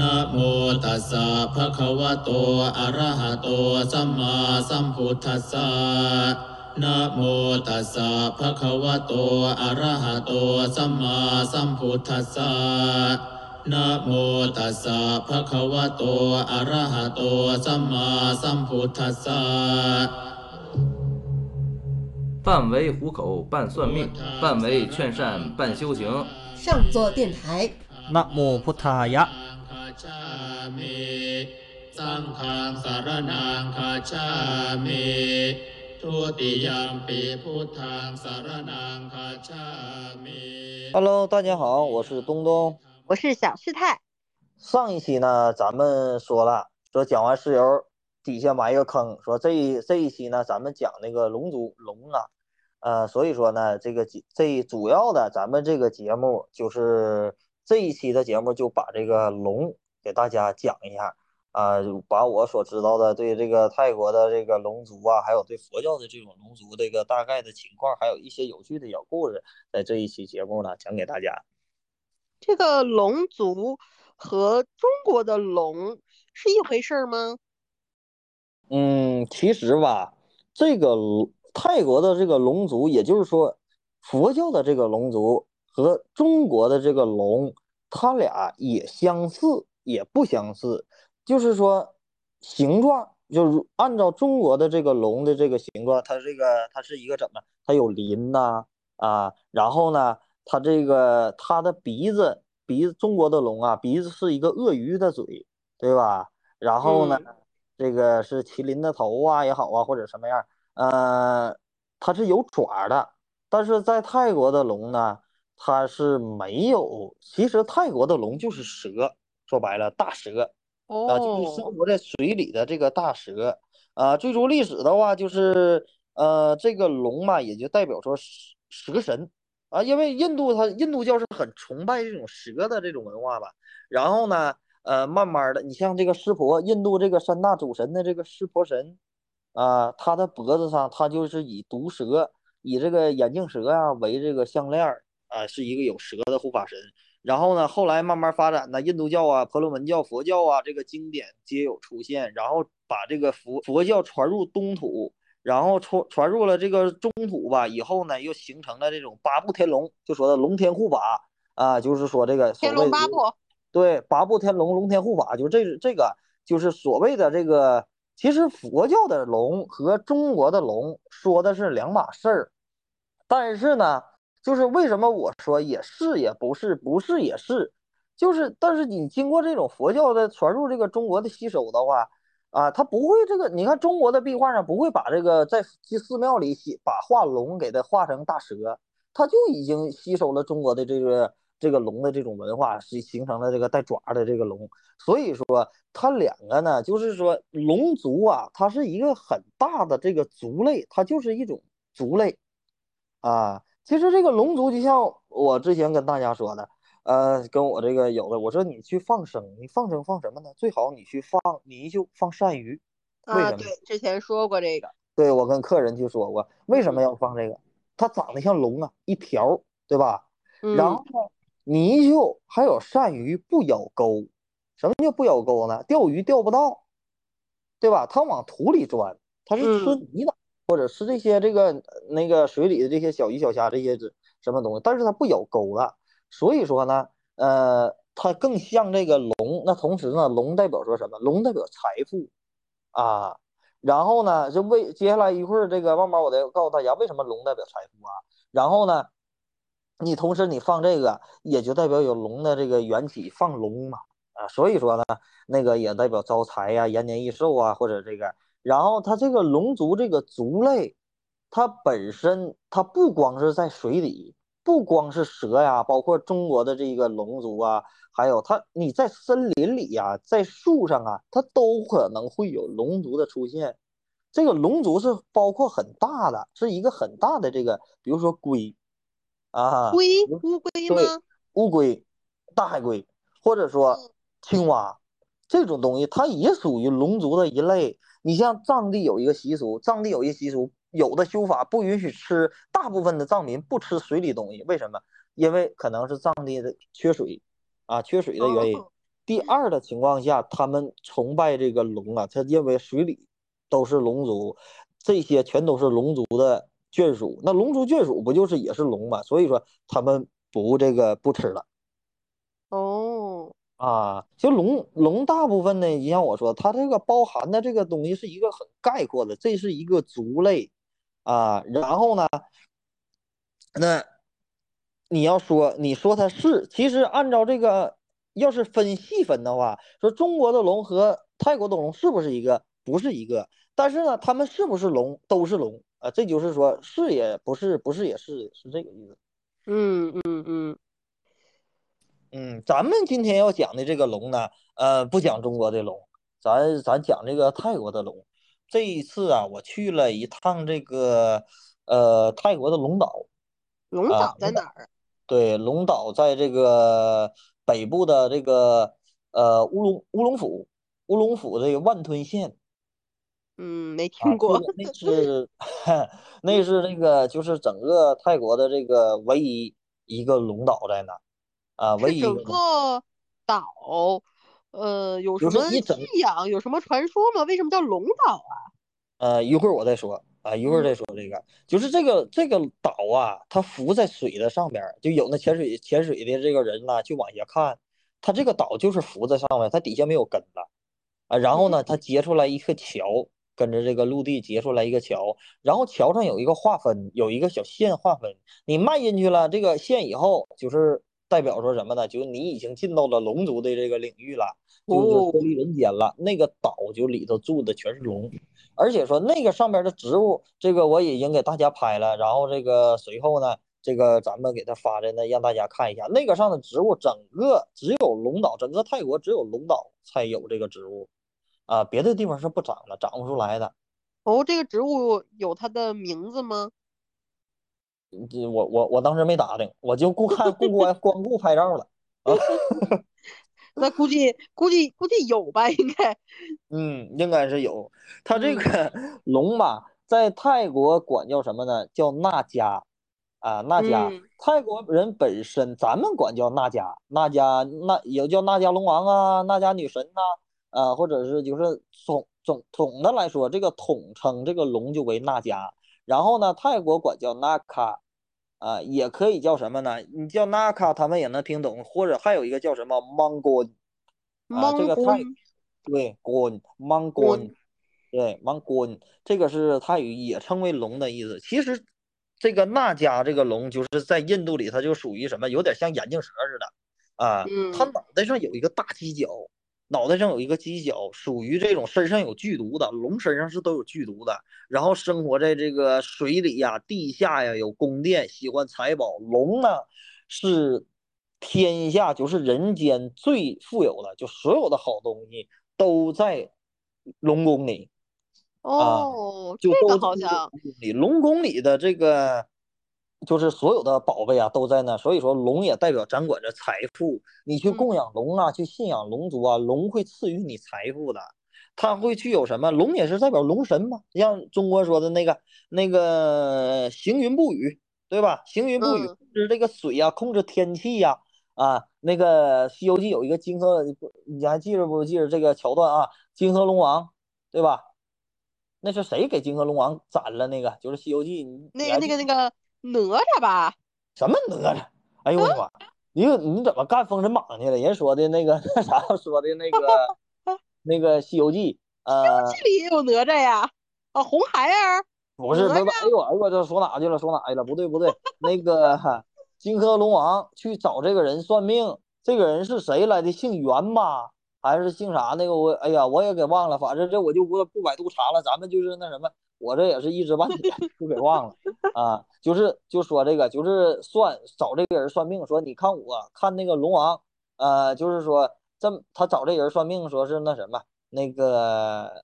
นะโมตัสสะภะคะวะโตอะระหะโตสัมมาสัมพุทธัสสะนะโมตัสสะภะคะวะโตอะระหะโตสัมมาสัมพุทธัสสะนะโมตัสสะภะคะวะโตอะระหะโตสัมมาสัมพุทธัสสะ半为糊口，半算命，半为劝善，半修行。上座电台。นะโมพุ ทธายะ สังฆังสารนังคาชามิทุติยมปีพุทธังสารนังคาชามิ Hello，大家好，我是东东。我是小师太。上一期呢，咱们说了，说讲完石油底下埋一个坑，说这一这一期呢，咱们讲那个龙族龙啊，呃，所以说呢，这个节这主要的咱们这个节目就是 这一期的节目就把这个龙给大家讲一下啊、把我所知道的对这个泰国的这个龙族啊，还有对佛教的这种龙族这个大概的情况，还有一些有趣的小故事，在这一期节目呢讲给大家。这个龙族和中国的龙是一回事儿吗？嗯，其实吧，这个泰国的这个龙族，也就是说佛教的这个龙族和中国的这个龙，它俩也相似，也不相似。就是说形状，就是按照中国的这个龙的这个形状，它这个它是一个怎么？它有鳞呐啊，然后呢，它这个它的鼻子鼻子，中国的龙啊，鼻子是一个鳄鱼的嘴，对吧？然后呢？嗯这个是麒麟的头啊也好啊，或者什么样，呃，它是有爪的，但是在泰国的龙呢，它是没有。其实泰国的龙就是蛇，说白了，大蛇啊，就是生哦，活在水里的这个大蛇啊。追溯历史的话，就是呃，这个龙嘛，也就代表说蛇蛇神啊，因为印度它印度教是很崇拜这种蛇的这种文化吧。然后呢？呃，慢慢的，你像这个湿婆，印度这个三大主神的这个湿婆神，啊、他的脖子上他就是以毒蛇，以这个眼镜蛇啊、为这个项链儿，啊、是一个有蛇的护法神。然后呢，后来慢慢发展呢，印度教啊、婆罗门教、佛教啊，这个经典皆有出现，然后把这个佛佛教传入东土，然后传传入了这个中土吧，以后呢，又形成了这种八部天龙，就说的龙天护法啊，就是说这个所天龙八部。对，八部天龙，龙天护法，就是这这个，就是所谓的这个。其实佛教的龙和中国的龙说的是两码事儿，但是呢，就是为什么我说也是也不是，不是也是，就是但是你经过这种佛教的传入这个中国的吸收的话，啊，他不会这个，你看中国的壁画上不会把这个在寺寺庙里写把画龙给它画成大蛇，它就已经吸收了中国的这个。这个龙的这种文化是形成了这个带爪的这个龙，所以说它两个呢，就是说龙族啊，它是一个很大的这个族类，它就是一种族类啊。其实这个龙族就像我之前跟大家说的，呃，跟我这个有的，我说你去放生，你放生放什么呢？最好你去放，泥鳅放鳝鱼，为啊，什么？对，之前说过这个。对我跟客人就说过，为什么要放这个？它长得像龙啊，一条，对吧？然后？泥鳅还有鳝鱼不咬钩，什么叫不咬钩呢？钓鱼钓不到，对吧？它往土里钻，它是吃嗯泥的，或者是这些这个那个水里的这些小鱼小虾这些什么东西，但是它不咬钩了。所以说呢，呃，它更像这个龙。那同时呢，龙代表说什么？龙代表财富啊。然后呢，就为接下来一会儿这个慢慢我再告诉大家为什么龙代表财富啊。然后呢？你同时你放这个，也就代表有龙的这个缘起，放龙嘛啊，所以说呢，那个也代表招财呀、延年益寿啊，或者这个。然后它这个龙族这个族类，它本身它不光是在水里，不光是蛇呀，包括中国的这个龙族啊，还有它你在森林里呀，在树上啊，它都可能会有龙族的出现。这个龙族是包括很大的，是一个很大的这个，比如说龟。啊，龟乌龟吗？乌龟、大海龟，或者说青蛙这种东西，它也属于龙族的一类。你像藏地有一个习俗，藏地有一个习俗，有的修法不允许吃，大部分的藏民不吃水里东西，为什么？因为可能是藏地的缺水啊，缺水的原因。哦第二的情况下，他们崇拜这个龙啊，他认为水里都是龙族，这些全都是龙族的眷属。那龙族眷属不就是也是龙嘛？所以说他们不这个不吃了。哦，啊，就龙龙大部分呢，你像我说，它这个包含的这个东西是一个很概括的，这是一个族类啊。然后呢，那你要说你说它是，其实按照这个，要是分细分的话，说中国的龙和泰国的龙是不是一个？不是一个。但是呢，他们是不是龙？都是龙啊。这就是说是也不是，不是也是，是这个意思。嗯嗯嗯。嗯，咱们今天要讲的这个龙呢，呃，不讲中国的龙，咱咱讲这个泰国的龙。这一次啊，我去了一趟这个呃泰国的龙岛。龙岛在哪儿？对，龙岛在这个北部的这个呃乌龙乌龙府，乌龙府这个万吞县。嗯，没听过。那是那是 那个就是整个泰国的这个唯一一个龙岛在那。啊，唯一整个岛，呃，有什么信仰？有什么传说吗？为什么叫龙岛啊？呃，一会儿我再说啊，一会儿再说这个，就是这个这个岛啊，它浮在水的上边，就有那潜水潜水的这个人呢，就往下看，它这个岛就是浮在上面，它底下没有根了啊。然后呢，它结出来一个桥，跟着这个陆地结出来一个桥，然后桥上有一个划分，有一个小线划分，你迈进去了这个线以后，就是。代表说什么呢？就你已经进到了龙族的这个领域了，就是脱离人间了。那个岛就里头住的全是龙，而且说那个上边的植物，这个我已经给大家拍了。然后这个随后呢，这个咱们给他发的呢，让大家看一下那个上的植物，整个只有龙岛，整个泰国只有龙岛才有这个植物啊，别的地方是不长的，长不出来的。哦，这个植物有它的名字吗？这我我我当时没打听，我就顾看顾光光顾拍照了啊。那估计估计估计有吧，应该。嗯，应该是有。它这个 龙吧，在泰国管叫什么呢？叫那迦啊，那迦。泰国人本身咱们管叫那迦，那迦那也叫那迦龙王啊，那迦女神呐啊，或者是就是总总总的来说，这个统称这个龙就为那迦。然后呢，泰国管叫纳卡，啊，也可以叫什么呢？你叫纳卡，他们也能听懂。或者还有一个叫什么芒果，啊，这个泰对果芒果，对芒果，这个是泰语，也称为龙的意思。其实这个那迦这个龙，就是在印度里，它就属于什么，有点像眼镜蛇似的啊，它脑袋上有一个大犄角。脑袋上有一个犄角，属于这种身上有剧毒的龙，身上是都有剧毒的。然后生活在这个水里呀、地下呀，有宫殿，喜欢财宝。龙呢是天下就是人间最富有的，就所有的好东西都在龙宫里。哦，就这个好像龙宫里的这个。就是所有的宝贝啊都在那，所以说龙也代表掌管着财富。你去供养龙啊，去信仰龙族啊，龙会赐予你财富的。它会具有什么？龙也是代表龙神嘛，像中国说的那个那个行云布雨，对吧？行云布雨控制这个水呀，控制天气呀。啊，那个《西游记》有一个金河，你还记着不记着这个桥段啊？金河龙王，对吧？那是谁给金河龙王斩了？那个就是《西游记》，那个那个那个。哪吒吧？什么哪吒？哎呦我的妈！你你怎么干封神榜去了？人说的那个那 啥说的那个 那个《西游记》呃，《西游记》里也有哪吒呀？啊，红孩儿？不是不是，哎呦哎呦，这说哪去了？说哪去了？不对不对，那个金河龙王去找这个人算命，这个人是谁来的？姓袁吧？还是姓啥？那个我哎呀，我也给忘了。反正这我就不不百度查了，咱们就是那什么。我这也是一知半解，就给忘了啊。就是就说这个，就是算找这个人算命，说你看我看那个龙王，呃，就是说这他找这人算命，说是那什么，那个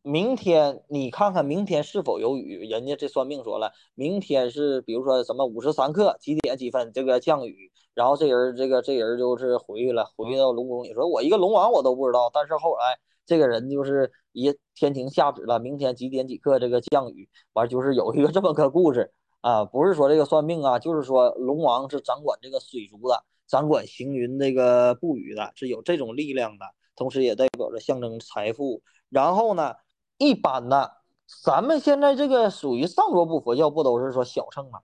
明天你看看明天是否有雨。人家这算命说了，明天是比如说什么五时三刻几点几分这个降雨，然后这人这个这人就是回去了，回到龙宫里说，我一个龙王我都不知道，但是后来。这个人就是一天庭下旨了，明天几点几刻这个降雨，完就是有一个这么个故事啊，不是说这个算命啊，就是说龙王是掌管这个水族的，掌管行云这个布雨的，是有这种力量的，同时也代表着象征财富。然后呢，一般的，咱们现在这个属于上座部佛教，不都是说小乘吗？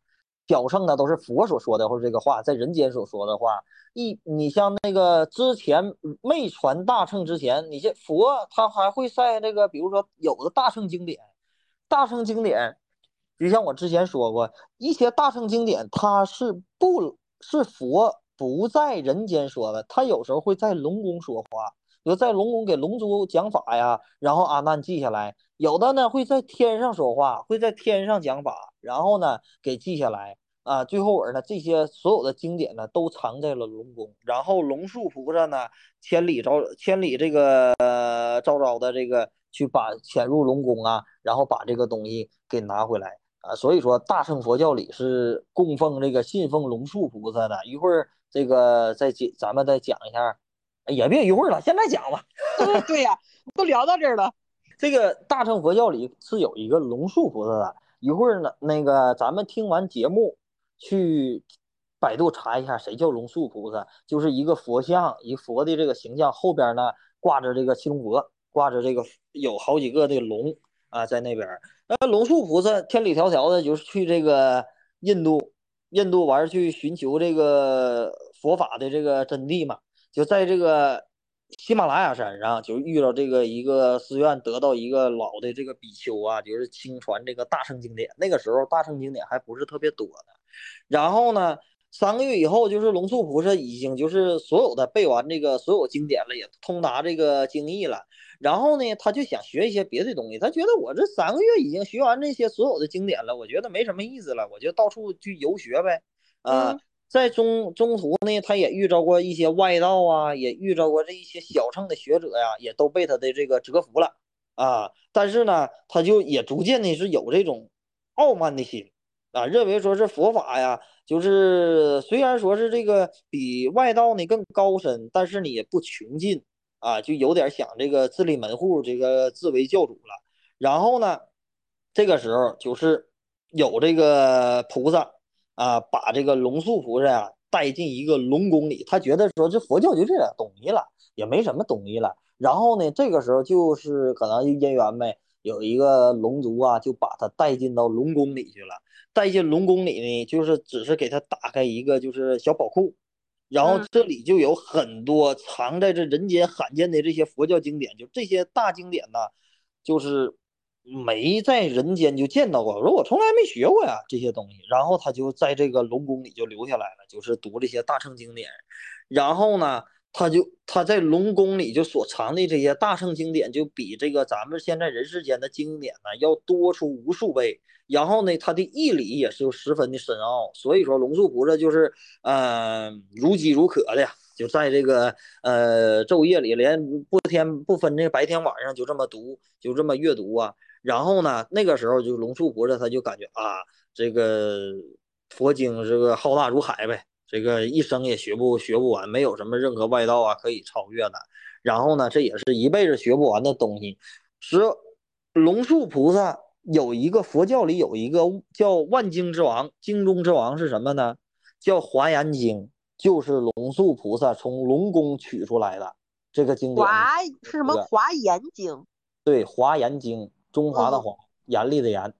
小乘呢都是佛所说的，或者这个话在人间所说的话。一，你像那个之前没传大乘之前，你这佛他还会在这个，比如说有的大乘经典，大乘经典，就像我之前说过，一些大乘经典，它是不是佛不在人间说的，他有时候会在龙宫说话，比如在龙宫给龙珠讲法呀，然后阿难记下来；有的呢会在天上说话，会在天上讲法，然后呢给记下来。啊，最后尾呢，这些所有的经典呢，都藏在了龙宫。然后龙树菩萨呢，千里招千里这个招招的这个去把潜入龙宫啊，然后把这个东西给拿回来啊。所以说，大乘佛教里是供奉这个信奉龙树菩萨的。一会儿这个再讲，咱们再讲一下，也别一会儿了，现在讲吧。对呀，都聊到这儿了。这个大乘佛教里是有一个龙树菩萨的。一会儿呢，那个咱们听完节目。去百度查一下，谁叫龙树菩萨？就是一个佛像，一佛的这个形象，后边呢挂着这个七龙佛，挂着这个有好几个的龙啊，在那边。那龙树菩萨千里迢迢的，就是去这个印度，印度玩去寻求这个佛法的这个真谛嘛，就在这个喜马拉雅山上，就遇到这个一个寺院，得到一个老的这个比丘啊，就是亲传这个大乘经典。那个时候大乘经典还不是特别多。然后呢，三个月以后，就是龙树菩萨已经就是所有的背完这个所有经典了，也通达这个经义了。然后呢，他就想学一些别的东西。他觉得我这三个月已经学完这些所有的经典了，我觉得没什么意思了，我就到处去游学呗。啊，在中中途呢，他也遇着过一些外道啊，也遇着过这一些小乘的学者呀，也都被他的这个折服了啊。但是呢，他就也逐渐的是有这种傲慢的心。啊，认为说是佛法呀，就是虽然说是这个比外道呢更高深，但是呢也不穷尽啊，就有点想这个自立门户，这个自为教主了。然后呢，这个时候就是有这个菩萨啊，把这个龙树菩萨呀带进一个龙宫里，他觉得说这佛教就这点东西了，也没什么东西了。然后呢，这个时候就是可能就因缘呗，有一个龙族啊，就把他带进到龙宫里去了。带进龙宫里呢，就是只是给他打开一个就是小宝库，然后这里就有很多藏在这人间罕见的这些佛教经典，就这些大经典呢，就是没在人间就见到过。我说我从来没学过呀这些东西，然后他就在这个龙宫里就留下来了，就是读这些大乘经典，然后呢。他就他在龙宫里就所藏的这些大圣经典，就比这个咱们现在人世间的经典呢要多出无数倍。然后呢，他的义理也是十分的深奥。所以说，龙树菩萨就是嗯如饥如渴的，就在这个呃昼夜里连不天不分这白天晚上就这么读，就这么阅读啊。然后呢，那个时候就龙树菩萨他就感觉啊，这个佛经这个浩大如海呗。这个一生也学不学不完，没有什么任何外道啊可以超越的。然后呢，这也是一辈子学不完的东西。是龙树菩萨有一个佛教里有一个叫万经之王，经中之王是什么呢？叫《华严经》，就是龙树菩萨从龙宫取出来的这个经典。华是什么？《华严经》。对，《华严经》，中华的华，严厉的严。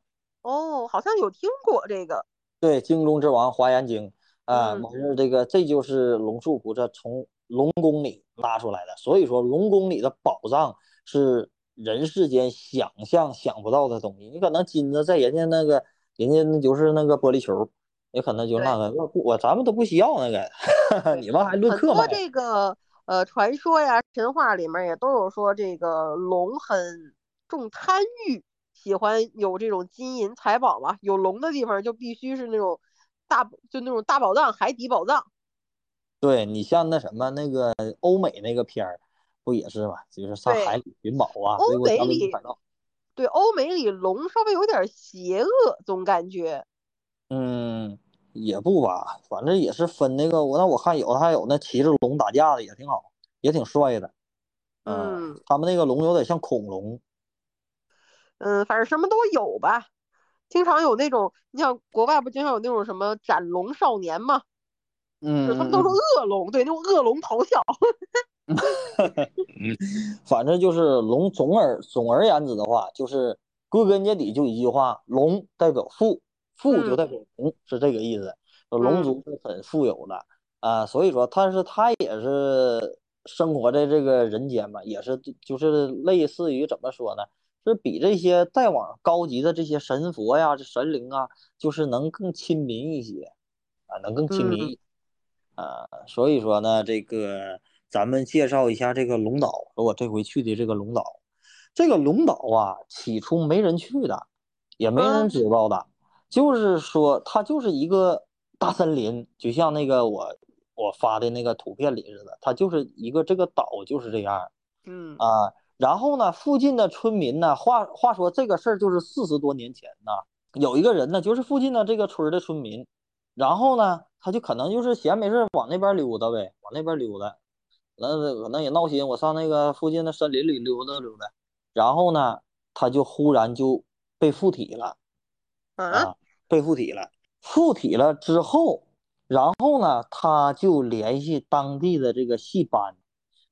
哦，好像有听过这个。对，经中之王《华严经》。啊，完事这个这就是龙树菩萨从龙宫里拉出来的，所以说龙宫里的宝藏是人世间想象想不到的东西。你可能金子在人家那个，人家那就是那个玻璃球，也可能就那个，我我咱们都不需要那个，你们还论克吗？这个呃传说呀、神话里面也都有说，这个龙很重贪欲，喜欢有这种金银财宝吧，有龙的地方就必须是那种。大就那种大宝藏，海底宝藏。对你像那什么那个欧美那个片儿，不也是吗？就是上海里寻宝啊。欧美里，对欧美里龙稍微有点邪恶，总感觉。嗯，也不吧，反正也是分那个。我那我看有还有那骑着龙打架的也挺好，也挺帅的。嗯，他们那个龙有点像恐龙。嗯，反正什么都有吧。经常有那种，你像国外不经常有那种什么斩龙少年吗？嗯，他们都说恶龙，对，那种恶龙咆哮。嗯，反正就是龙，总而总而言之的话，就是归根结底就一句话，龙代表富，富就代表龙，是这个意思。龙族是很富有的啊，所以说，但是他也是生活在这个人间嘛，也是就是类似于怎么说呢？是比这些再往高级的这些神佛呀、这神灵啊，就是能更亲民一些啊，能更亲民啊。所以说呢，这个。咱们介绍一下这个龙岛，说我这回去的这个龙岛，这个龙岛啊，起初没人去的，也没人知道的，就是说它就是一个大森林，就像那个我我发的那个图片里似的，它就是一个这个岛就是这样，嗯啊，然后呢，附近的村民呢，话话说这个事儿就是四十多年前呢，有一个人呢，就是附近的这个村的村民，然后呢，他就可能就是闲没事往那边溜达呗，往那边溜达。那可能也闹心，我上那个附近的森林里溜达溜达，然后呢，他就忽然就被附体了，啊，被附体了，附体了之后，然后呢，他就联系当地的这个戏班，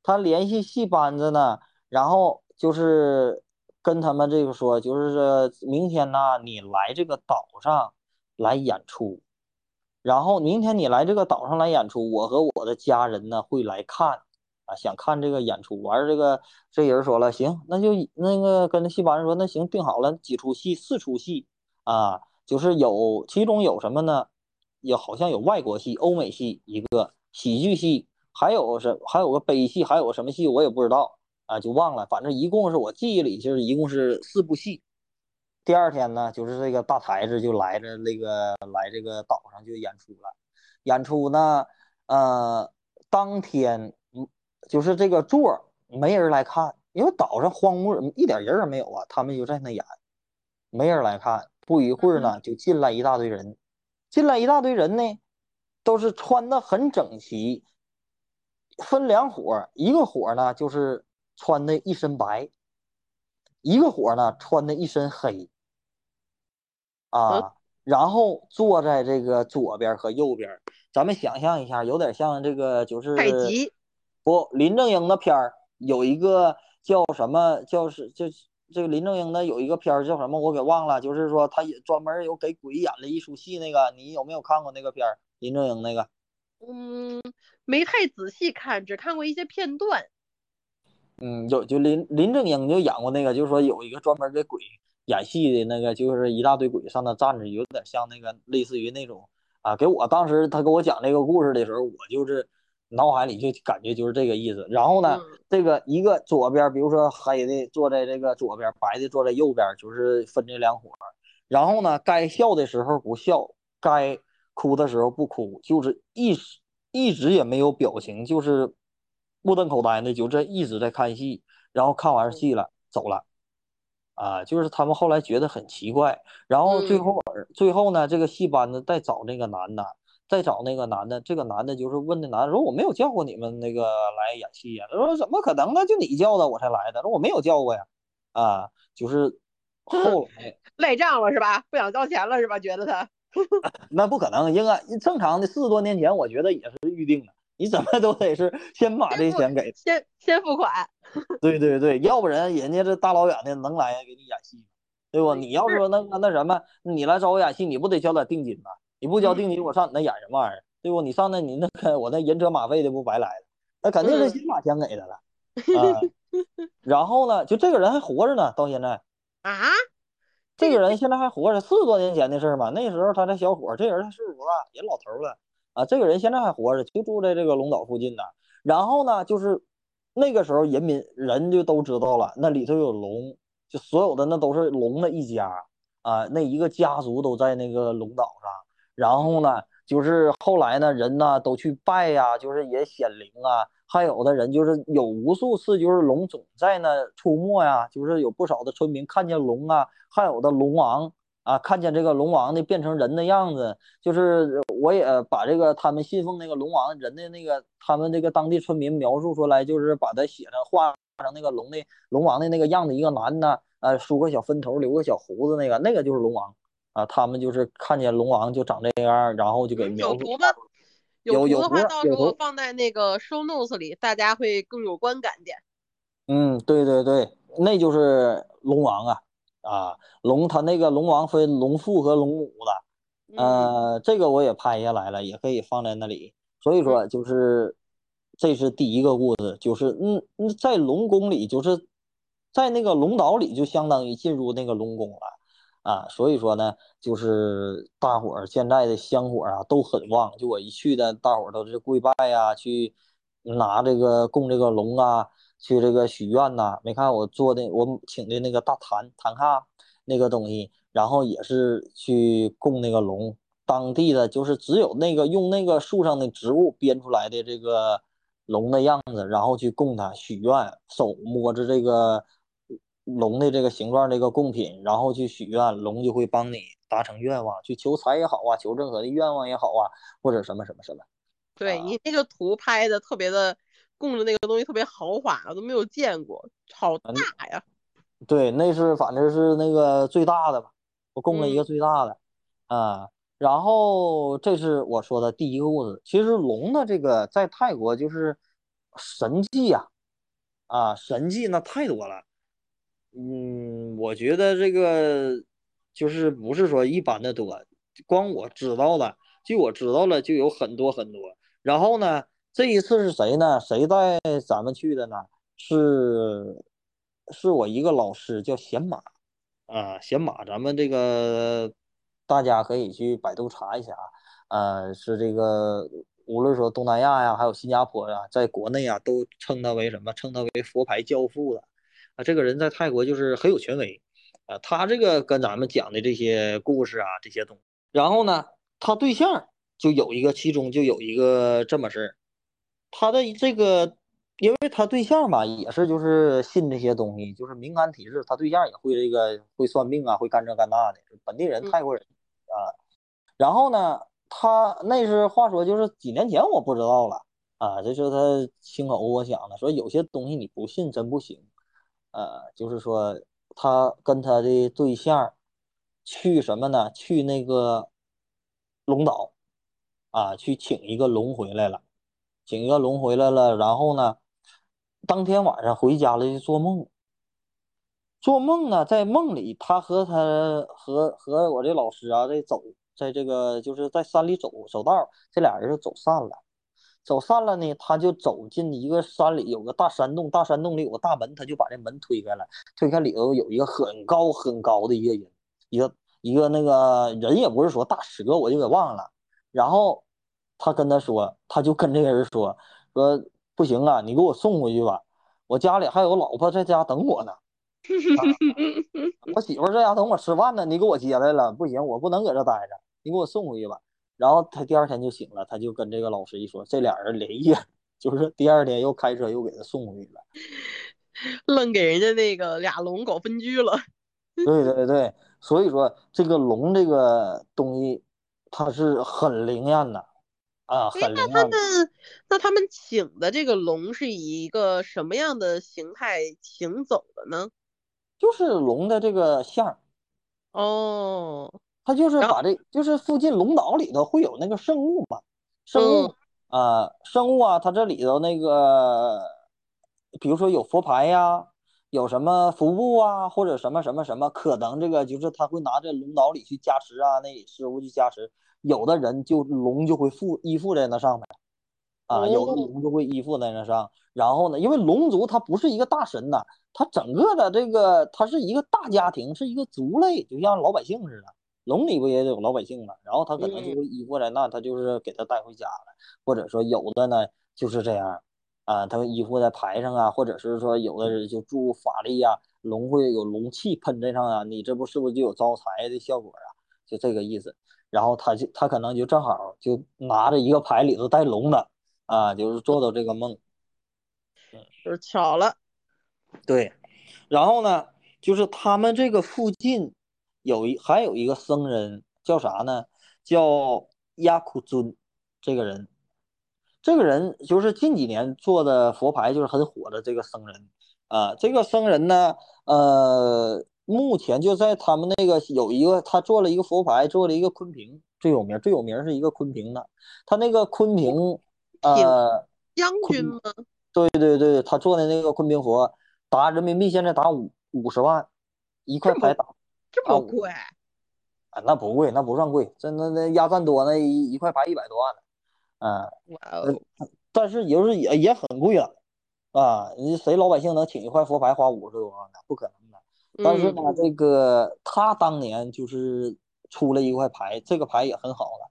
他联系戏班子呢，然后就是跟他们这个说，就是说明天呢，你来这个岛上来演出，然后明天你来这个岛上来演出，我和我的家人呢会来看。啊，想看这个演出，完这个这人说了，行，那就那个跟那戏班说，那行定好了几出戏，四出戏啊，就是有其中有什么呢？有好像有外国戏、欧美戏一个喜剧戏，还有什还有个悲戏，还有个什么戏我也不知道啊，就忘了。反正一共是我记忆里就是一共是四部戏。第二天呢，就是这个大台子就来着那个来这个岛上就演出了，演出呢，呃，当天。就是这个座没人来看，因为岛上荒漠，一点人也没有啊。他们就在那演，没人来看。不一会儿呢，就进来一大堆人，进来一大堆人呢，都是穿的很整齐，分两伙，一个伙呢就是穿的一身白，一个伙呢穿的一身黑，啊，然后坐在这个左边和右边，咱们想象一下，有点像这个就是太极。不，林正英的片儿有一个叫什么？叫是就这个林正英的有一个片儿叫什么？我给忘了。就是说他也专门有给鬼演了一出戏，那个你有没有看过那个片儿？林正英那个？嗯，没太仔细看，只看过一些片段。嗯，有就林林正英就演过那个，就是说有一个专门给鬼演戏的那个，就是一大堆鬼上那站着，有点像那个类似于那种啊。给我当时他给我讲这个故事的时候，我就是。脑海里就感觉就是这个意思，然后呢，这个一个左边，比如说黑的坐在这个左边，白的坐在右边，就是分这两伙。然后呢，该笑的时候不笑，该哭的时候不哭，就是一直一直也没有表情，就是目瞪口呆的，就这一直在看戏。然后看完戏了，走了。啊，就是他们后来觉得很奇怪，然后最后最后呢，这个戏班子再找那个男的。再找那个男的，这个男的就是问那男的说：“我没有叫过你们那个来演戏呀。”他说：“怎么可能呢？就你叫的我才来的。”说：“我没有叫过呀。”啊，就是后来 赖账了是吧？不想交钱了是吧？觉得他 那不可能，应该正常的四十多年前，我觉得也是预定的。你怎么都得是先把这钱给先先付款。对对对，要不然人家这大老远的能来给你演戏吗？对不？你要说那那什么，你来找我演戏，你不得交点定金吗？你不交定金，我上你那演什么玩意儿？对不？你上那，你那个我那人车马费的不白来了？那肯定是先把钱给他了啊。然后呢，就这个人还活着呢，到现在啊，这个人现在还活着，四十多年前的事儿嘛。那时候他这小伙，这人他岁数多大？人老头了啊。这个人现在还活着，就住在这个龙岛附近呢。然后呢，就是那个时候人民人就都知道了，那里头有龙，就所有的那都是龙的一家啊，那一个家族都在那个龙岛上。然后呢，就是后来呢，人呢都去拜呀，就是也显灵啊。还有的人就是有无数次，就是龙总在那出没呀，就是有不少的村民看见龙啊。还有的龙王啊，看见这个龙王的变成人的样子，就是我也把这个他们信奉那个龙王人的那个他们这个当地村民描述出来，就是把它写成画成那个龙的龙王的那个样子，一个男的，呃，梳个小分头，留个小胡子，那个那个就是龙王。啊，他们就是看见龙王就长这样，然后就给描述。有有的话，到时候放在那个 show notes 里，大家会更有观感点。嗯，对对对，那就是龙王啊啊，龙它那个龙王分龙父和龙母的，嗯呃，这个我也拍下来了，也可以放在那里。所以说，就是这是第一个故事，就是嗯嗯，在龙宫里，就是在那个龙岛里，就相当于进入那个龙宫了啊。所以说呢，就是大伙儿现在的香火啊都很旺，就我一去的，大伙儿都是跪拜呀、去拿这个供这个龙啊，去这个许愿呐、没看我做的，我请的那个大坛坛卡那个东西，然后也是去供那个龙。当地的就是只有那个用那个树上的植物编出来的这个龙的样子，然后去供它许愿，手摸着这个龙的这个形状这个贡品，然后去许愿，龙就会帮你达成愿望，去求财也好啊，求任何的愿望也好啊，或者什么什么什么。对啊你那个图拍的特别的，供的那个东西特别豪华，我都没有见过，好嗯大呀！对，那是反正是那个最大的吧，我供了一个嗯最大的，啊，然后这是我说的第一个故事。其实龙的这个在泰国就是神迹呀、啊，神迹那太多了。嗯，我觉得这个就是不是说一般的多，光我知道的，据我知道了就有很多很多。然后呢，这一次是谁呢？谁带咱们去的呢？是是我一个老师叫贤马啊，贤马，咱们这个大家可以去百度查一下啊，呃，是这个无论说东南亚呀，还有新加坡呀，在国内啊都称他为什么？称他为佛牌教父的啊，这个人在泰国就是很有权威啊，他这个跟咱们讲的这些故事啊，这些东西，然后呢，他对象就有一个，其中就有一个这么事儿，他的这个。因为他对象吧，也是就是信这些东西，就是敏感体质，他对象也会这个会算命啊，会干这干那的，本地人，嗯泰国人啊。然后呢，他那是话说就是几年前我不知道了啊，这是他亲口跟我讲的，说有些东西你不信真不行，呃，就是说他跟他的对象去什么呢？去那个龙岛啊，去请一个龙回来了，请一个龙回来了，然后呢？当天晚上回家了就做梦，做梦呢，在梦里他和他和和我这老师啊在走，在这个就是在山里走走道，这俩人就走散了，走散了呢，他就走进一个山里，有个大山洞，大山洞里有个大门，他就把这门推开了，推开里头有一个很高很高的一个人，一个一个那个人也不是说大蛇，我就给忘了，然后他跟他说，他就跟这个人说说。不行啊，你给我送回去吧，我家里还有老婆在家等我呢，啊、我媳妇在家等我吃饭呢，你给我接来了，不行，我不能搁这待着，你给我送回去吧。然后他第二天就醒了，他就跟这个老师一说，这俩人连夜 就是第二天又开车又给他送回去了，愣给人家那个俩龙搞分居了。对对对，所以说这个龙这个东西它是很灵验的。啊，那他。们那他们请的这个龙是以一个什么样的形态行走的呢？就是龙的这个像儿，哦，他就是把这就是附近龙岛里头会有那个圣物嘛，圣嗯物啊、圣物啊，它这里头那个，比如说有佛牌呀，有什么服务啊，或者什么什么什么，可能这个就是他会拿这龙岛里去加持啊，那师傅去加持，有的人就龙就会附依附在那上面。啊，有的哦龙就会依附在那上，然后呢，因为龙族它不是一个大神呐，它整个的这个它是一个大家庭，是一个族类，就像老百姓似的。龙里不也有老百姓吗？然后他可能就会依附在那，他就是给他带回家了，或者说有的呢就是这样，啊，他会依附在牌上啊，或者是说有的人就注入法力呀、龙会有龙气喷在上啊，你这不是不是就有招财的效果啊？就这个意思。然后他就他可能就正好就拿着一个牌里头带龙的。啊，就是做到这个梦，就是巧了。对，然后呢，就是他们这个附近有一还有一个僧人叫啥呢？叫亚库尊，这个人，这个人就是近几年做的佛牌就是很火的这个僧人啊。这个僧人呢，呃，目前就在他们那个有一个他做了一个佛牌，做了一个昆平最有名，最有名是一个昆平的，他那个昆平，呃，将军吗？对对对，他做的那个昆平佛，打人民币现在打五五十万，一块牌打这么贵？啊，那不贵，那不算贵，真的那压赞多那一一块牌一百多万呢，啊，哇哦，但是也是也也很贵了，啊，你谁老百姓能请一块佛牌花五十多万呢？不可能的。但是呢，嗯这个他当年就是出了一块牌，这个牌也很好了。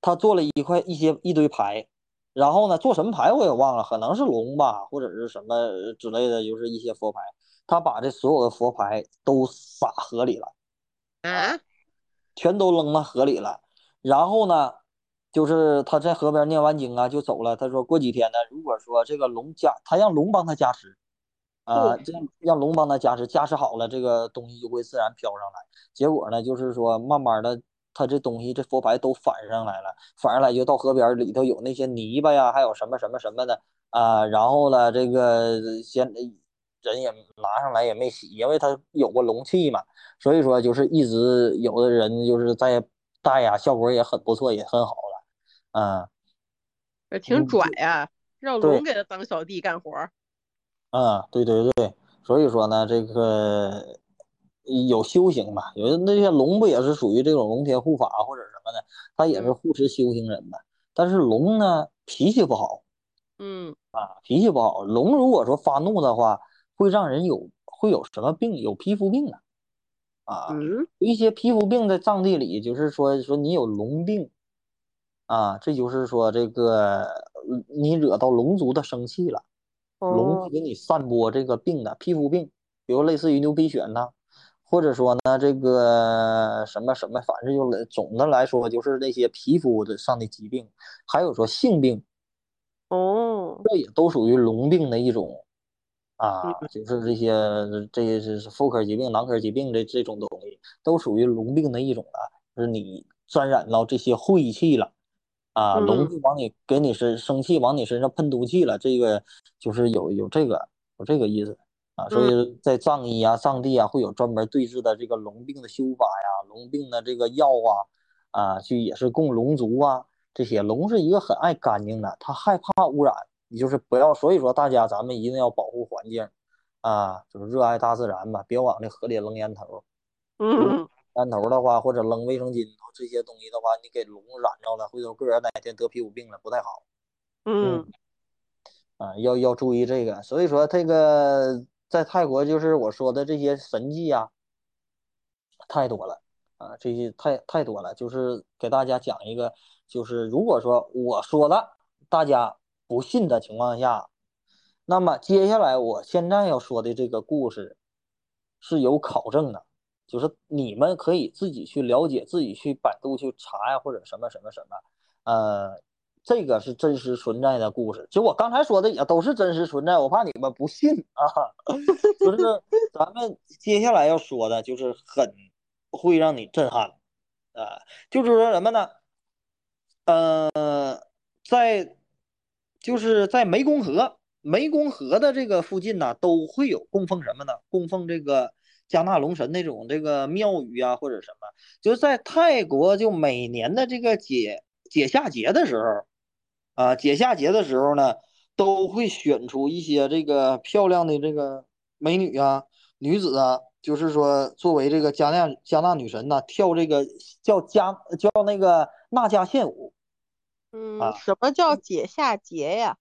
他做了一块一些一堆牌，然后呢，做什么牌我也忘了，可能是龙吧，或者是什么之类的，就是一些佛牌。他把这所有的佛牌都撒河里了，啊，全都扔到河里了。然后呢，就是他在河边念完经啊，就走了。他说过几天呢，如果说这个龙加，他让龙帮他加持，啊、哦这样让龙帮他加持，加持好了，这个东西就会自然飘上来。结果呢，就是说慢慢的，他这东西这佛牌都反上来了，反上来就到河边里头有那些泥巴呀，还有什么什么什么的啊、然后呢，这个先人也拿上来也没洗，因为他有过龙气嘛，所以说就是一直有的人就是在戴呀，效果也很不错，也很好了，啊，也挺拽呀，让龙给他当小弟干活儿。啊，对对对，所以说呢，这个有修行嘛，有的那些龙不也是属于这种龙天护法或者什么的，他也是嗯护持修行人的。但是龙呢，脾气不好嗯，啊，脾气不好。龙如果说发怒的话，会让人有会有什么病？有皮肤病啊，啊，一些皮肤病在藏地里，就是说说你有龙病啊，这就是说这个呃你惹到龙族的生气了。龙会哦，给你散播这个病的皮肤病，比如类似于牛皮癣呐，或者说呢这个什么什么，反正就总的来说就是那些皮肤的上的疾病，还有说性病，哦，这也都属于龙病的一种啊，嗯就是这些这些是是妇科疾病、男科疾病这这种东西，都属于龙病的一种啊，就是你沾染到这些晦气了。啊，龙嗯就往你给你身生气，往你身上喷毒气了，这个就是有有这个有这个意思啊，所嗯以在藏医啊、藏地啊会有专门对治的这个龙病的修法呀，龙病的这个药啊，啊，去也是供龙族啊这些。龙是一个很爱干净的，它害怕污染，你就是不要，所以说大家咱们一定要保护环境啊，就是热爱大自然吧，别往那河里扔烟头。嗯，烟头的话，或者扔卫生巾这些东西的话，你给龙染着了，回头个人哪天得皮肤病了不太好嗯，啊，要要注意这个。所以说，这个在泰国就是我说的这些神迹啊，太多了啊，这些太太多了。就是给大家讲一个，就是如果说我说了大家不信的情况下，那么接下来我现在要说的这个故事是有考证的。就是你们可以自己去了解，自己去百度去查呀，或者什么什么什么，呃，这个是真实存在的故事。就我刚才说的也都是真实存在，我怕你们不信啊。就是咱们接下来要说的，就是很会让你震撼，啊、就是说什么呢？呃，在就是在湄公河，湄公河的这个附近呢，都会有供奉什么呢？供奉这个加纳龙神那种这个庙宇啊，或者什么，就是在泰国，就每年的这个解解夏节的时候，啊，解夏节的时候呢，都会选出一些这个漂亮的这个美女啊、女子啊，就是说作为这个加纳加纳女神呐、跳这个叫加叫那个纳加献舞，嗯，啊什么叫解夏节呀？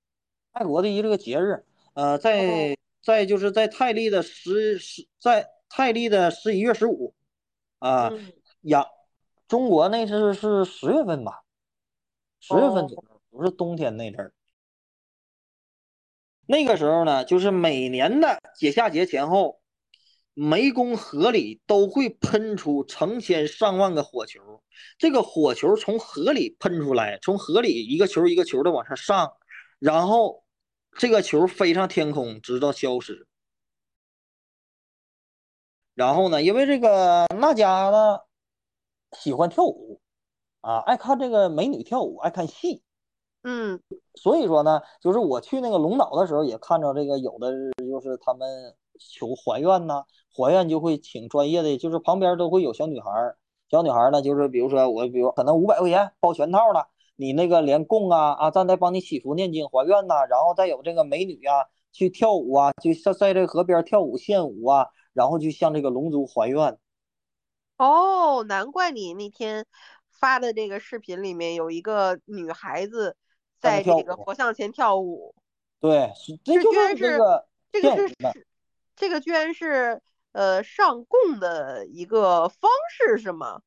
泰国的一个节日，呃，在在就是在泰历的十十在泰历的十一月十五，啊嗯呀，中国那是是十月份吧，十月份哦左右，不是冬天那阵儿。那个时候呢，就是每年的解夏节前后，湄公河里都会喷出成千上万个火球。这个火球从河里喷出来，从河里一个球一个球的往上上，然后这个球飞上天空，直到消失。然后呢，因为这个娜迦呢喜欢跳舞啊，爱看这个美女跳舞，爱看戏。嗯。所以说呢，就是我去那个龙岛的时候，也看着这个有的就是他们求还愿呐，还愿就会请专业的，就是旁边都会有小女孩儿，小女孩呢，就是比如说我，比如可能五百块钱包全套了，你那个连供啊啊，站在帮你祈福念经还愿呐，然后再有这个美女啊去跳舞啊，就在在这个河边跳舞献舞啊，然后就向这个龙族还愿。哦，难怪你那天发的这个视频里面有一个女孩子在这个佛像前跳舞。对，这居然是这个这个是这个居然是呃上供的一个方式是吗？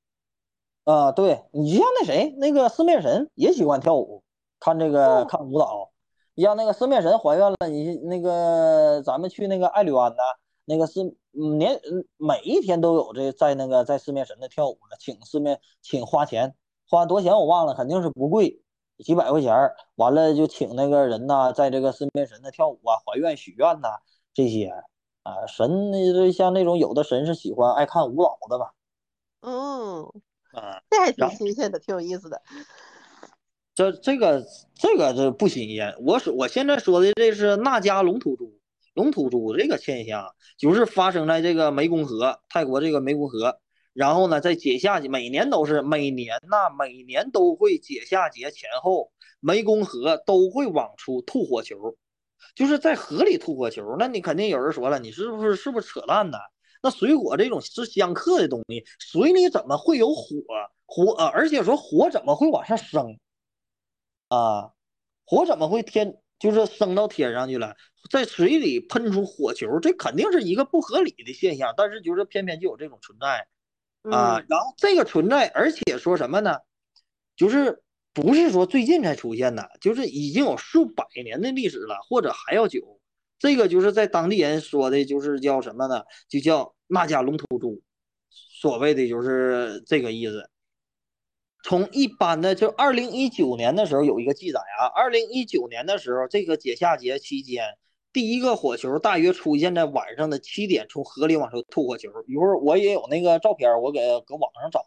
啊，对你就像那谁那个四面神也喜欢跳舞，看这个看舞蹈。你像那个四面神还愿了，你那个咱们去那个爱侣湾呢，那个是年每一天都有这在那个在四面神那跳舞的，请四面请花钱，花多少钱我忘了，肯定是不贵，几百块钱完了就请那个人呐，在这个四面神那跳舞啊，还愿许愿呐这些啊神，像那种有的神是喜欢爱看舞蹈的吧？嗯。啊，这还挺新鲜的，挺有意思的。这这个这个这不新鲜。我说我现在说的这是那迦龙吐珠，龙吐珠这个现象就是发生在这个湄公河，泰国这个湄公河。然后呢，在解夏节，每年都是每年呐，每年都会解夏节前后，湄公河都会往出吐火球，就是在河里吐火球。那你肯定有人说了，你是不是是不是扯淡呢？那水火这种是相克的东西，水里怎么会有火？火，而且说火怎么会往上升？啊，火怎么会天就是升到天上去了？在水里喷出火球，这肯定是一个不合理的现象。但是就是偏偏就有这种存在啊。然后这个存在，而且说什么呢？就是不是说最近才出现的，就是已经有数百年的历史了，或者还要久。这个就是在当地人说的，就是叫什么呢？就叫。那家龙吐珠，所谓的就是这个意思。从一般的就二零一九年的时候有一个记载啊，二零一九年的时候，这个解夏节期间，第一个火球大约出现在晚上的七点，从河里往出吐火球。一会儿我也有那个照片，我给搁网上找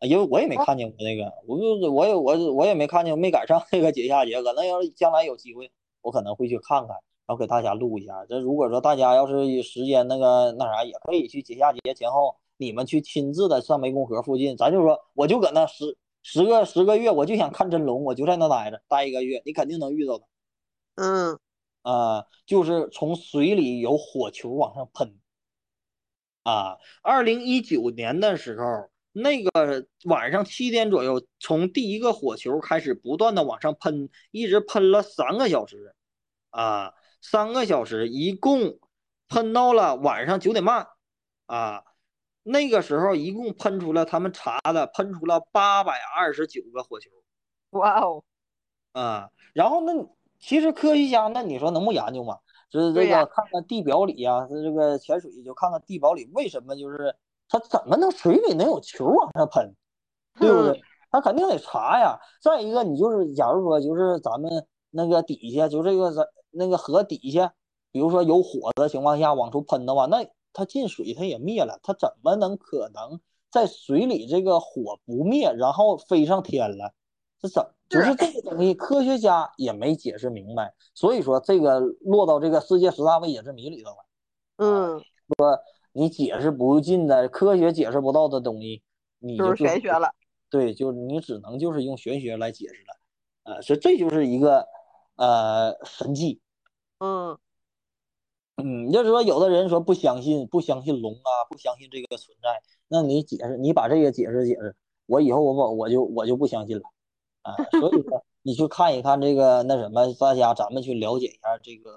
的，因为我也没看见过那个，我就我也我我也没看见，没赶上那个节下节，可能要是将来有机会，我可能会去看看。然后给大家录一下，这如果说大家要是有时间那个那啥，也可以去节下节前后，你们去亲自的上湄公河附近，咱就说我就搁那十十个十个月，我就想看真龙，我就在那待着待一个月，你肯定能遇到的。嗯，啊，就是从水里有火球往上喷。啊，二零一九年的时候，那个晚上七点左右，从第一个火球开始不断的往上喷，一直喷了三个小时。啊。三个小时，一共喷到了晚上九点半，啊，那个时候一共喷出了他们查的，喷出了八百二十九个火球，哇哦，啊，然后那其实科学家那你说能不研究吗？就是这个看看地表里呀，是这个潜水就看看地表里为什么就是它怎么能水里能有球往上喷，对不对？他肯定得查呀。再一个，你就是假如说就是咱们那个底下就这个咱。那个河底下，比如说有火的情况下往出喷的话，那它进水它也灭了，它怎么能可能在水里这个火不灭，然后飞上天了？这怎就是这个东西，科学家也没解释明白。所以说这个落到这个世界十大未解之谜里头了。嗯，说你解释不尽的科学解释不到的东西，你就是玄学了。对，就是你只能就是用玄学来解释了。呃，所以这就是一个呃神迹。嗯，嗯，就是说，有的人说不相信，不相信龙啊，不相信这个存在，那你解释，你把这个解释解释，我以后我我我就我就不相信了啊。所以说，你去看一看这个那什么，大家咱们去了解一下这个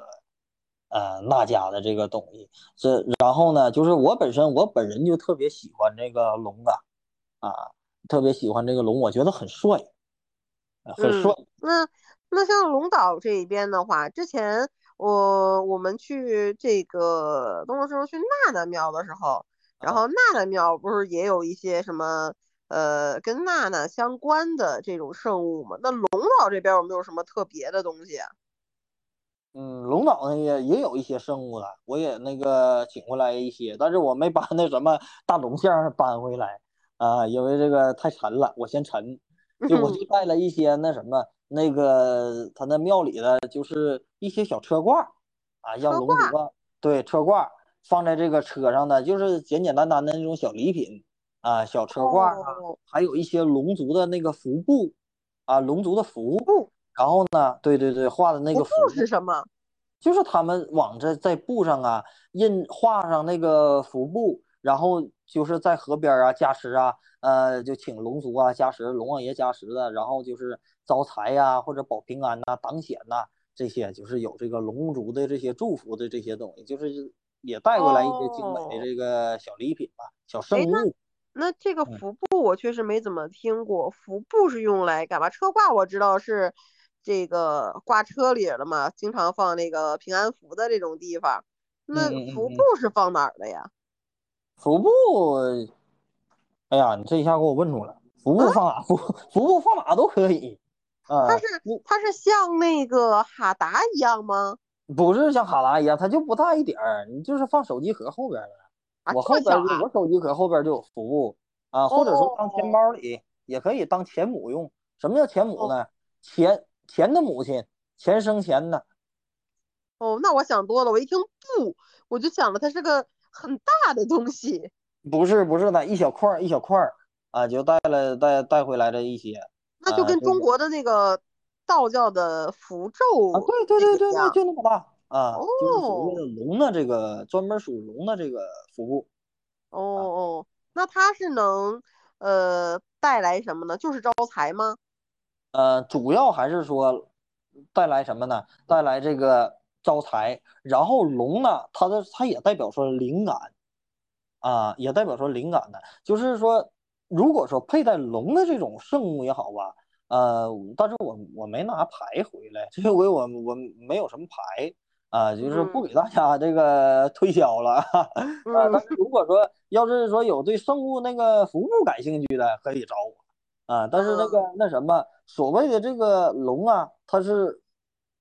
呃那家的这个东西。这然后呢，就是我本身我本人就特别喜欢这个龙啊啊，特别喜欢这个龙，我觉得很帅，很帅。那那像龙岛这一边的话，之前。我我们去这个东时候去娜娜庙的时候，然后娜娜庙不是也有一些什么呃跟娜娜相关的这种圣物吗？那龙岛这边有没有什么特别的东西啊？嗯，龙岛那也也有一些圣物的，我也那个请回来一些，但是我没把那什么大龙像搬回来啊，因为这个太沉了，我嫌沉，就我就带了一些那什么。那个他那庙里的就是一些小车挂啊，像龙族对车挂放在这个车上的，就是简简单单的那种小礼品啊、小车挂啊，哦还有一些龙族的那个服布啊，龙族的服布，然后呢，对对对，画的那个服布是什么？就是他们往这在布上啊印画上那个服布，然后就是在河边啊加持啊，呃，就请龙族啊加持，龙王爷加持的，然后就是招财呀、或者保平安呐、挡险呐、这些，就是有这个龙族的这些祝福的这些东西，就是也带过来一些精美哦的这个小礼品吧，小圣物。那这个嗯服布我确实没怎么听过，服布是用来干嘛？车挂我知道是这个挂车里了嘛，经常放那个平安符的这种地方。那服布是放哪儿的呀？服部，哎呀，你这一下给我问住了，服部放哪？服服部放哪都可以。啊，它是它是像那个哈达一样吗？不是像哈达一样，它就不大一点儿，你就是放手机壳后边儿的。啊，我？后边我手机壳后边就有服务啊，或者说当钱哦包里也可以当钱母用。什么叫钱母哦呢？钱钱的母亲，钱生钱的。哦，那我想多了。我一听布，我就想了它是个很大的东西。不是不是的，一小块儿一小块儿啊，就带了带带回来的一些那就跟中国的那个道教的符咒啊，对对对对对，就那么大啊，就是所谓哦的龙的这个专门属龙的这个服务。哦哦，那它是能呃带来什么呢？就是招财吗？呃，主要还是说带来什么呢？带来这个招财，然后龙呢，它的它也代表说灵感啊，也代表说灵感的，就是说，如果说佩戴龙的这种圣物也好吧，呃，但是我我没拿牌回来，这回我我没有什么牌啊，就是不给大家这个推销了啊。啊，但嗯是如果说要是说有对圣物那个服务感兴趣的，可以找我。啊，但是那个那什么，所谓的这个龙啊，它是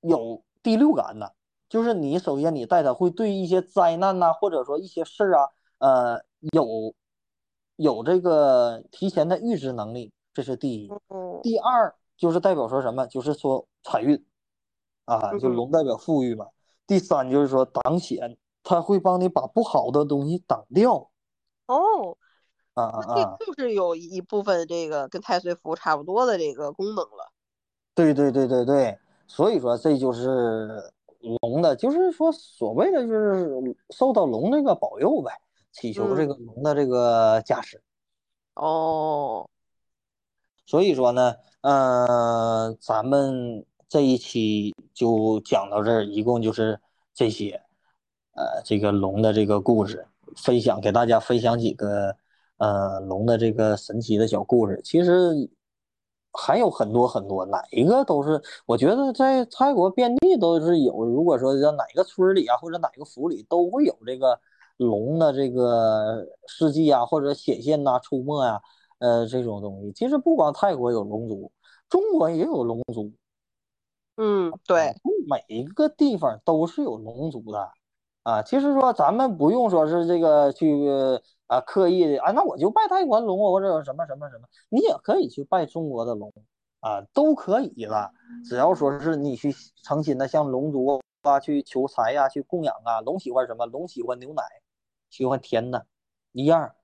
有第六感的，就是你首先你带它会对一些灾难呐、或者说一些事儿啊，呃，有有这个提前的预知能力，这是第一。哦第二就是代表说什么，就是说财运啊，就嗯龙代表富裕嘛。第三就是说挡险，它会帮你把不好的东西挡掉哦，啊啊这啊！就是有一部分这个跟太岁符差不多的这个功能了。对对对对对，所以说这就是龙的，就是说所谓的就是受到龙那个保佑呗，祈求这嗯个龙的这个加持。哦，所以说呢，呃，咱们这一期就讲到这儿，一共就是这些，呃，这个龙的这个故事，分享给大家分享几个呃龙的这个神奇的小故事。其实还有很多很多，哪一个都是，我觉得在泰国遍地都是有。如果说在哪个村里啊，或者哪个府里，都会有这个龙的这个事迹啊，或者显现呐、出没呀、呃，这种东西。其实不光泰国有龙族，中国也有龙族，嗯，对，每一个地方都是有龙族的啊。其实说咱们不用说是这个去啊刻意的啊，那我就拜泰国龙或者什么什么什么，你也可以去拜中国的龙啊，都可以的。只要说是你去诚心的向龙族啊去求财呀、去供养啊。龙喜欢什么？龙喜欢牛奶，喜欢甜的，一样。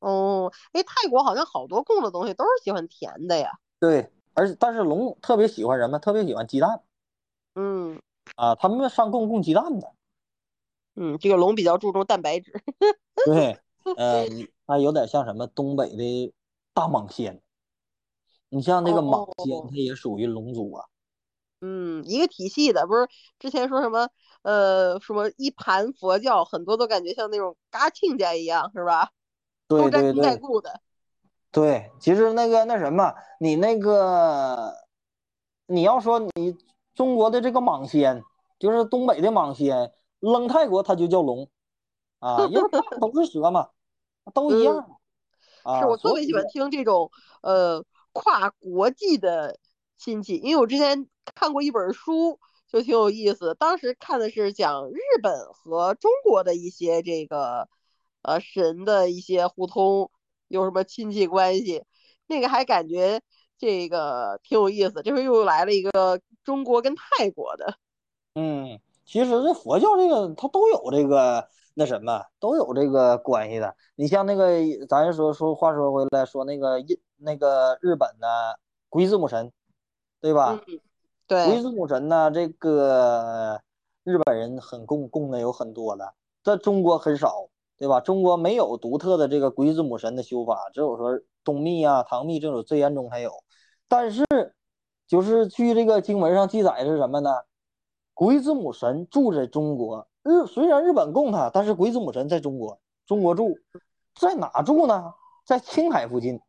哦，哎，泰国好像好多供的东西都是喜欢甜的呀。对，而但是龙特别喜欢什么？特别喜欢鸡蛋嗯啊，他们上供供鸡蛋的。嗯，这个龙比较注重蛋白质。对，呃，它有点像什么东北的大蟒仙。你像那个蟒仙，哦它也属于龙族啊。嗯，一个体系的，不是之前说什么呃什么一盘佛教，很多都感觉像那种嘎亲家一样，是吧？对对都沾亲带对故的。对，其实那个那什么，你那个你要说你中国的这个蟒仙，就是东北的蟒仙，扔泰国它就叫龙啊，因为它 都是蛇嘛，都一样啊。是我特别喜欢听这种呃跨国际的亲戚，因为我之前看过一本书，就挺有意思。当时看的是讲日本和中国的一些这个呃神的一些互通，有什么亲戚关系，那个还感觉这个挺有意思。这回又来了一个中国跟泰国的，嗯，其实这佛教这个它都有这个那什么都有这个关系的。你像那个，咱说说话说回来，说那个日那个日本的鬼子母神，对吧？嗯，对，鬼子母神呢，这个日本人很供供的有很多的，在中国很少，对吧？中国没有独特的这个鬼子母神的修法，只有说东密啊、唐密这种最严重才有。但是，就是据这个经文上记载是什么呢？鬼子母神住在中国，日虽然日本供他，但是鬼子母神在中国，中国住，在哪住呢？在青海附近。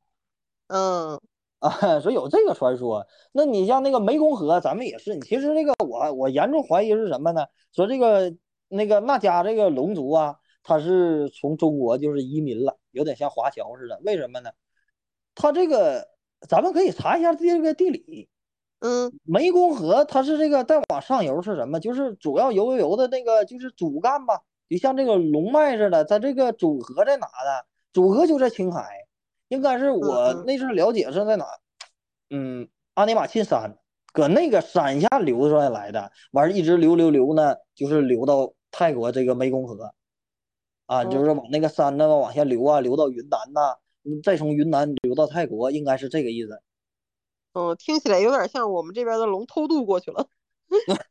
嗯 啊，所以有这个传说。那你像那个湄公河，咱们也是。其实这个我我严重怀疑是什么呢？说这个那个那家这个龙族啊，他是从中国就是移民了，有点像华侨似的。为什么呢？他这个咱们可以查一下这个地理。嗯湄公河它是这个再往上游是什么？就是主要游游游的那个就是主干吧，就像这个龙脉似的。它这个主河在哪呢？主河就在青海。应该是我那阵儿了解是在哪？嗯，阿尼玛沁山，搁那个山下流出来的，完一直流流流呢，就是流到泰国这个湄公河，啊，嗯就是往那个山那往下流啊，流到云南呐，嗯再从云南流到泰国，应该是这个意思。嗯，听起来有点像我们这边的龙偷渡过去了。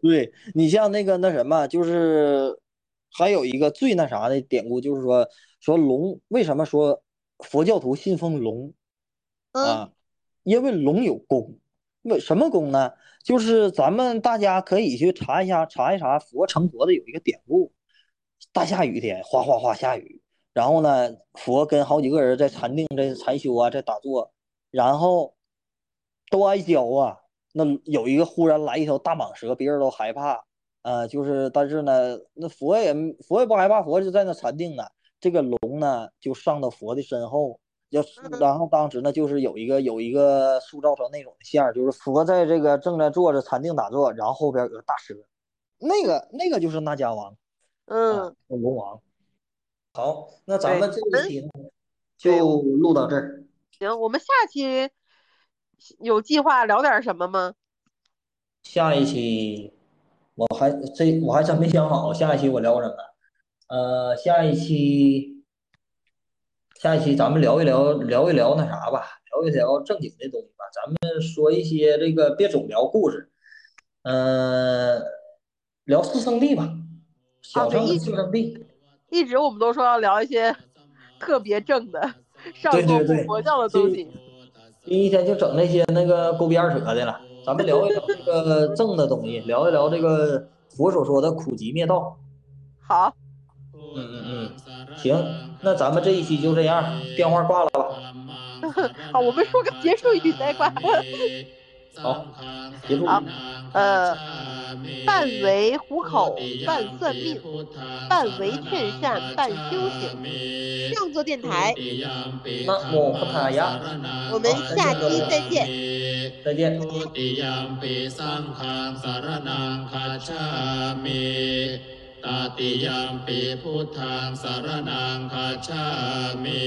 对你像那个那什么，就是还有一个最那啥的典故，就是说说龙为什么说佛教徒信奉龙嗯啊？因为龙有功，为什么功呢？就是咱们大家可以去查一下，查一查佛成佛的有一个典故，大下雨天哗哗哗下雨，然后呢，佛跟好几个人在禅定、在禅修啊，在打坐，然后都挨浇啊。那有一个忽然来一条大蟒蛇，别人都害怕，呃，就是但是呢，那佛也佛也不害怕，佛就在那禅定呢。这个龙呢就上到佛的身后，要然后当时呢就是有一个有一个塑造成那种像，就是佛在这个正在坐着禅定打坐，然后后边有个大蛇，那个那个就是那迦王嗯啊，龙王。好，那咱们这对我们一期呢就录到这儿。行，我们下期有计划聊点什么吗？下一期我还这我还真没想好，下一期我聊什么？呃，下一期下一期咱们聊一聊聊一聊那啥吧，聊一聊正经的东西吧。咱们说一些这个别总聊故事，嗯、聊四圣地吧，小乘的对一四圣地。一直我们都说要聊一些特别正的上座部佛教的东西。第一天就整那些那个勾边儿扯的了，咱们聊一聊这个正的东西，聊一聊这个佛所说的苦集灭道。好，嗯嗯嗯，行，那咱们这一期就这样，电话挂了吧。好，我们说个结束语再挂。好，结束。好呃，半为虎口，半算命，半为劝善，半修行。上座电台，南无พุทธายะ 我们下期再见。再见。 ทุติยมปีสังฆังสารนังคัจฉามิตติยมปีพุทธังสารนังคัจฉามิ